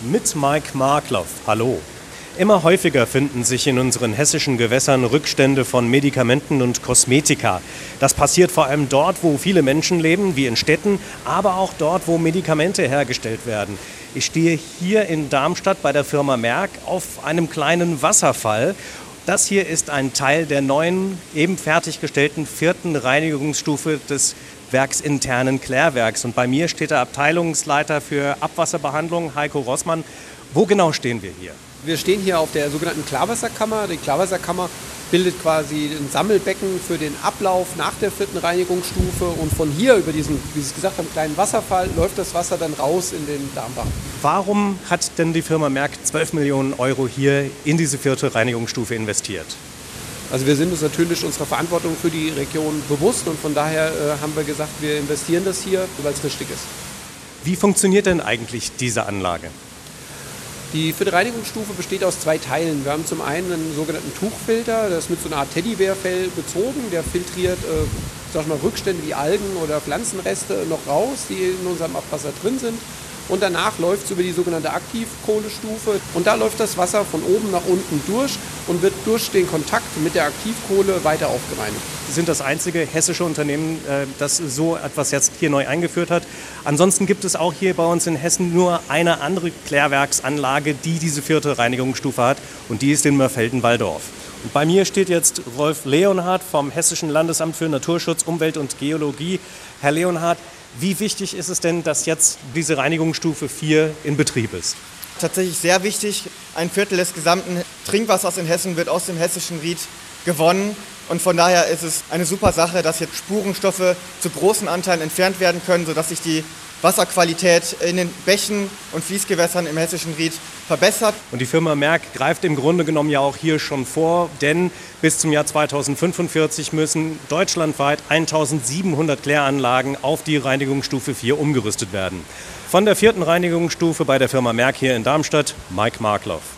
mit Mike Markloff. Hallo. Immer häufiger finden sich in unseren hessischen Gewässern Rückstände von Medikamenten und Kosmetika. Das passiert vor allem dort, wo viele Menschen leben, wie in Städten, aber auch dort, wo Medikamente hergestellt werden. Ich stehe hier in Darmstadt bei der Firma Merck auf einem kleinen Wasserfall. Das hier ist ein Teil der neuen, eben fertiggestellten vierten Reinigungsstufe des werksinternen Klärwerks. Und bei mir steht der Abteilungsleiter für Abwasserbehandlung, Heiko Rossmann. Wo genau stehen wir hier? Wir stehen hier auf der sogenannten Klarwasserkammer. Die Klarwasserkammer bildet quasi ein Sammelbecken für den Ablauf nach der vierten Reinigungsstufe. Und von hier über diesen, wie Sie es gesagt haben, kleinen Wasserfall läuft das Wasser dann raus in den Darmbach. Warum hat denn die Firma Merck 12 Millionen Euro hier in diese vierte Reinigungsstufe investiert? Also wir sind uns natürlich unserer Verantwortung für die Region bewusst und von daher äh, haben wir gesagt, wir investieren das hier, weil es richtig ist. Wie funktioniert denn eigentlich diese Anlage? Die vierte Reinigungsstufe besteht aus zwei Teilen. Wir haben zum einen einen sogenannten Tuchfilter, der ist mit so einer Art Teddybärfell bezogen. Der filtriert äh, sag mal, Rückstände wie Algen oder Pflanzenreste noch raus, die in unserem Abwasser drin sind. Und danach läuft es über die sogenannte Aktivkohlestufe. Und da läuft das Wasser von oben nach unten durch und wird durch den Kontakt mit der Aktivkohle weiter aufgereinigt. Sie sind das einzige hessische Unternehmen, äh, das so etwas jetzt hier neu eingeführt hat. Ansonsten gibt es auch hier bei uns in Hessen nur eine andere Klärwerksanlage, die diese vierte Reinigungsstufe hat. Und die ist in Mörfelden-Walldorf. Bei mir steht jetzt Rolf Leonhardt vom Hessischen Landesamt für Naturschutz, Umwelt und Geologie. Herr Leonhardt, wie wichtig ist es denn, dass jetzt diese Reinigungsstufe 4 in Betrieb ist? Tatsächlich sehr wichtig. Ein Viertel des gesamten Trinkwassers in Hessen wird aus dem hessischen Ried gewonnen. Und von daher ist es eine super Sache, dass jetzt Spurenstoffe zu großen Anteilen entfernt werden können, sodass sich die Wasserqualität in den Bächen und Fließgewässern im hessischen Ried verbessert. Und die Firma Merck greift im Grunde genommen ja auch hier schon vor, denn bis zum Jahr 2045 müssen deutschlandweit 1700 Kläranlagen auf die Reinigungsstufe 4 umgerüstet werden. Von der vierten Reinigungsstufe bei der Firma Merck hier in Darmstadt, Mike Markloff.